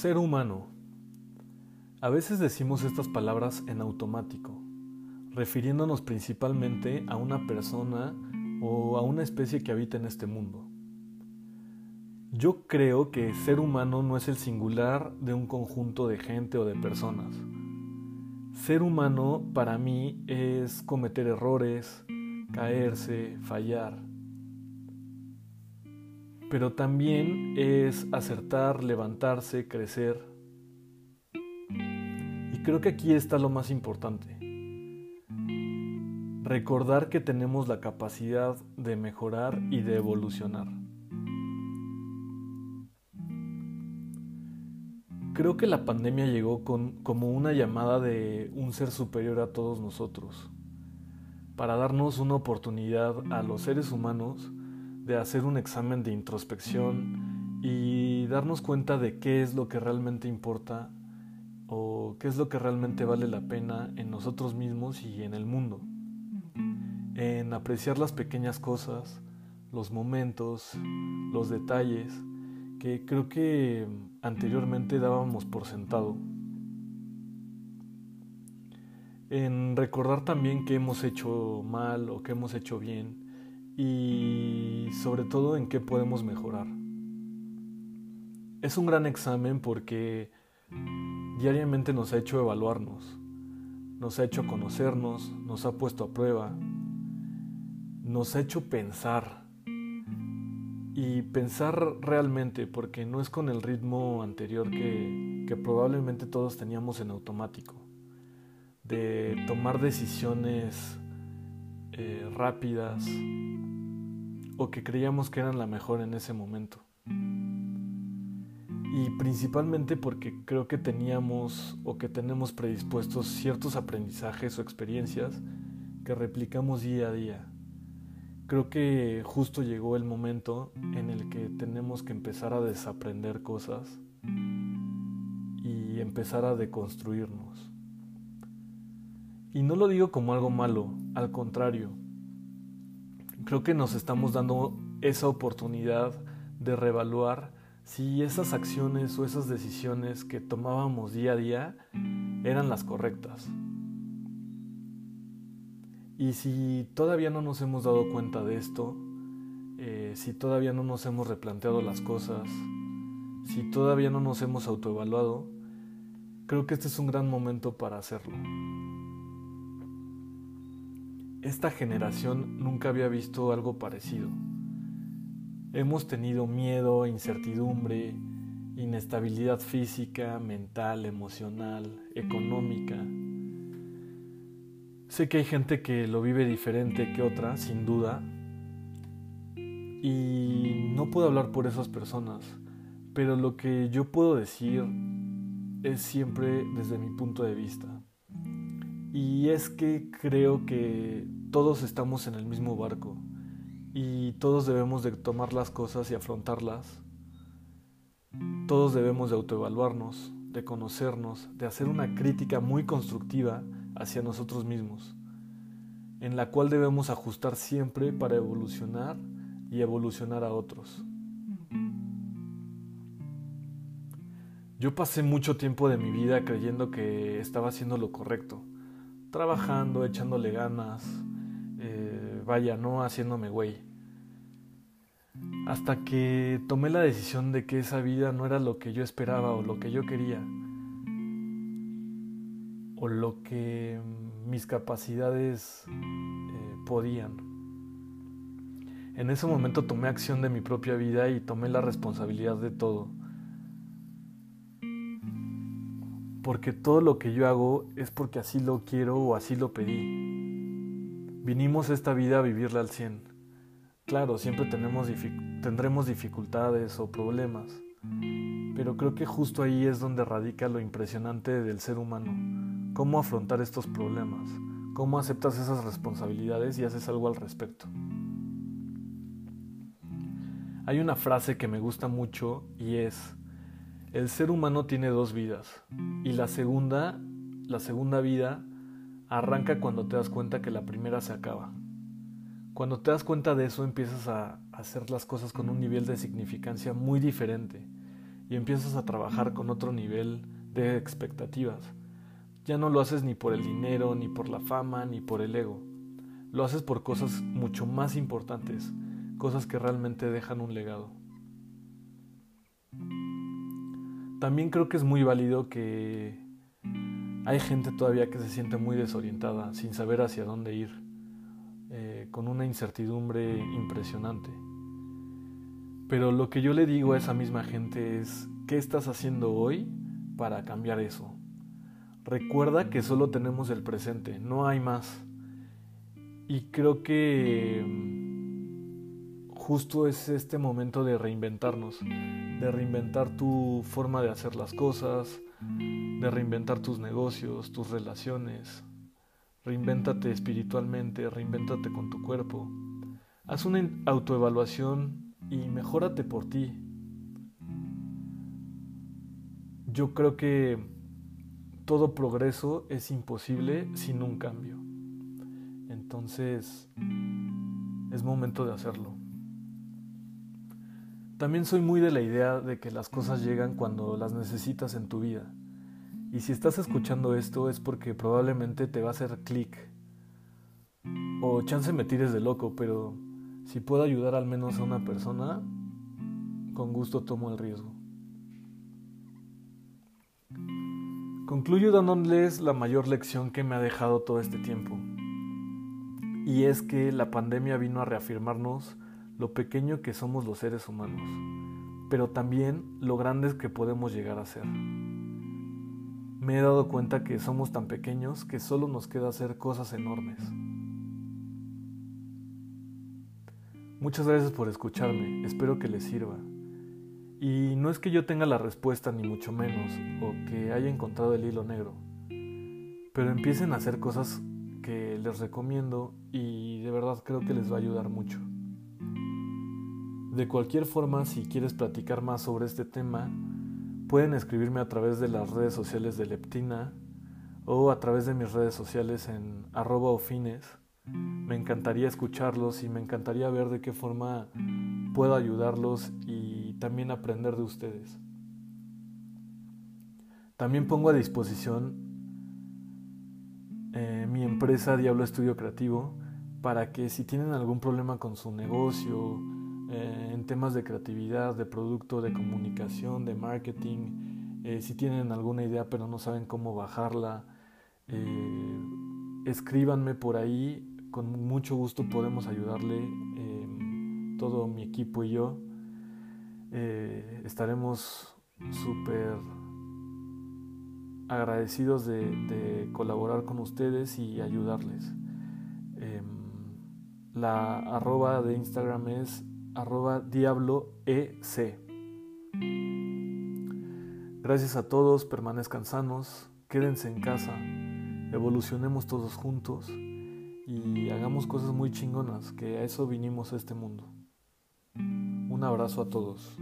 Ser humano. A veces decimos estas palabras en automático, refiriéndonos principalmente a una persona o a una especie que habita en este mundo. Yo creo que ser humano no es el singular de un conjunto de gente o de personas. Ser humano para mí es cometer errores, caerse, fallar. Pero también es acertar, levantarse, crecer. Y creo que aquí está lo más importante. Recordar que tenemos la capacidad de mejorar y de evolucionar. Creo que la pandemia llegó como una llamada de un ser superior a todos nosotros, para darnos una oportunidad a los seres humanos de hacer un examen de introspección y darnos cuenta de qué es lo que realmente importa o qué es lo que realmente vale la pena en nosotros mismos y en el mundo. En apreciar las pequeñas cosas, los momentos, los detalles que creo que anteriormente dábamos por sentado. En recordar también qué hemos hecho mal o qué hemos hecho bien y sobre todo en qué podemos mejorar. Es un gran examen porque diariamente nos ha hecho evaluarnos, nos ha hecho conocernos, nos ha puesto a prueba, nos ha hecho pensar y pensar realmente, porque no es con el ritmo anterior que, que, probablemente todos teníamos en automático, de tomar decisiones eh, rápidas o que creíamos que eran la mejor en ese momento. Y principalmente porque creo que teníamos o que tenemos predispuestos ciertos aprendizajes o experiencias que replicamos día a día creo que justo llegó el momento en el que tenemos que empezar a desaprender cosas y empezar a deconstruirnos. Y no lo digo como algo malo, al contrario. Creo que nos estamos dando esa oportunidad de reevaluar si esas acciones o esas decisiones que tomábamos día a día eran las correctas. Y si todavía no nos hemos dado cuenta de esto, eh, si todavía no nos hemos replanteado las cosas, si todavía no nos hemos autoevaluado, creo que este es un gran momento para hacerlo. Esta generación nunca había visto algo parecido. Hemos tenido miedo, incertidumbre, inestabilidad física, mental, emocional, económica, Sé que hay gente que lo vive diferente que otra, sin duda, y no puedo hablar por esas personas, pero lo que yo puedo decir es siempre desde mi punto de vista. Y es que creo que todos estamos en el mismo barco y todos debemos de tomar las cosas y afrontarlas. Todos debemos de autoevaluarnos, de conocernos, de hacer una crítica muy constructiva hacia nosotros mismos, en la cual debemos ajustar siempre para evolucionar y evolucionar a otros. Yo pasé mucho tiempo de mi vida creyendo que estaba haciendo lo correcto, trabajando, echándole ganas, eh, vaya, no haciéndome güey. Hasta que tomé la decisión de que esa vida no era lo que yo esperaba o lo que yo quería o lo que mis capacidades eh, podían. En ese momento tomé acción de mi propia vida y tomé la responsabilidad de todo. Porque todo lo que yo hago es porque así lo quiero o así lo pedí. Vinimos esta vida a vivirla al 100. Claro, siempre tendremos dificultades o problemas, pero creo que justo ahí es donde radica lo impresionante del ser humano cómo afrontar estos problemas, cómo aceptas esas responsabilidades y haces algo al respecto. Hay una frase que me gusta mucho y es, el ser humano tiene dos vidas y la segunda, la segunda vida arranca cuando te das cuenta que la primera se acaba. Cuando te das cuenta de eso empiezas a hacer las cosas con un nivel de significancia muy diferente y empiezas a trabajar con otro nivel de expectativas. Ya no lo haces ni por el dinero, ni por la fama, ni por el ego. Lo haces por cosas mucho más importantes, cosas que realmente dejan un legado. También creo que es muy válido que hay gente todavía que se siente muy desorientada, sin saber hacia dónde ir, eh, con una incertidumbre impresionante. Pero lo que yo le digo a esa misma gente es, ¿qué estás haciendo hoy para cambiar eso? Recuerda que solo tenemos el presente, no hay más. Y creo que justo es este momento de reinventarnos, de reinventar tu forma de hacer las cosas, de reinventar tus negocios, tus relaciones. Reinvéntate espiritualmente, reinvéntate con tu cuerpo. Haz una autoevaluación y mejórate por ti. Yo creo que todo progreso es imposible sin un cambio. Entonces, es momento de hacerlo. También soy muy de la idea de que las cosas llegan cuando las necesitas en tu vida. Y si estás escuchando esto es porque probablemente te va a hacer clic. O chance me tires de loco, pero si puedo ayudar al menos a una persona, con gusto tomo el riesgo. Concluyo dándoles la mayor lección que me ha dejado todo este tiempo. Y es que la pandemia vino a reafirmarnos lo pequeño que somos los seres humanos, pero también lo grandes que podemos llegar a ser. Me he dado cuenta que somos tan pequeños que solo nos queda hacer cosas enormes. Muchas gracias por escucharme, espero que les sirva. Y no es que yo tenga la respuesta ni mucho menos, o que haya encontrado el hilo negro, pero empiecen a hacer cosas que les recomiendo y de verdad creo que les va a ayudar mucho. De cualquier forma, si quieres platicar más sobre este tema, pueden escribirme a través de las redes sociales de Leptina o a través de mis redes sociales en arroba ofines me encantaría escucharlos y me encantaría ver de qué forma puedo ayudarlos y también aprender de ustedes. También pongo a disposición eh, mi empresa Diablo Estudio Creativo para que si tienen algún problema con su negocio, eh, en temas de creatividad, de producto, de comunicación, de marketing, eh, si tienen alguna idea pero no saben cómo bajarla, escríbanme por ahí con mucho gusto podemos ayudarle, em, todo mi equipo y yo. Eh, estaremos súper agradecidos de, colaborar con ustedes y ayudarles. Em, la arroba de Instagram es arroba diabloec. Gracias a todos, permanezcan sanos, quédense en casa, evolucionemos todos juntos y hagamos cosas muy chingonas, que a eso vinimos a este mundo. Un abrazo a todos.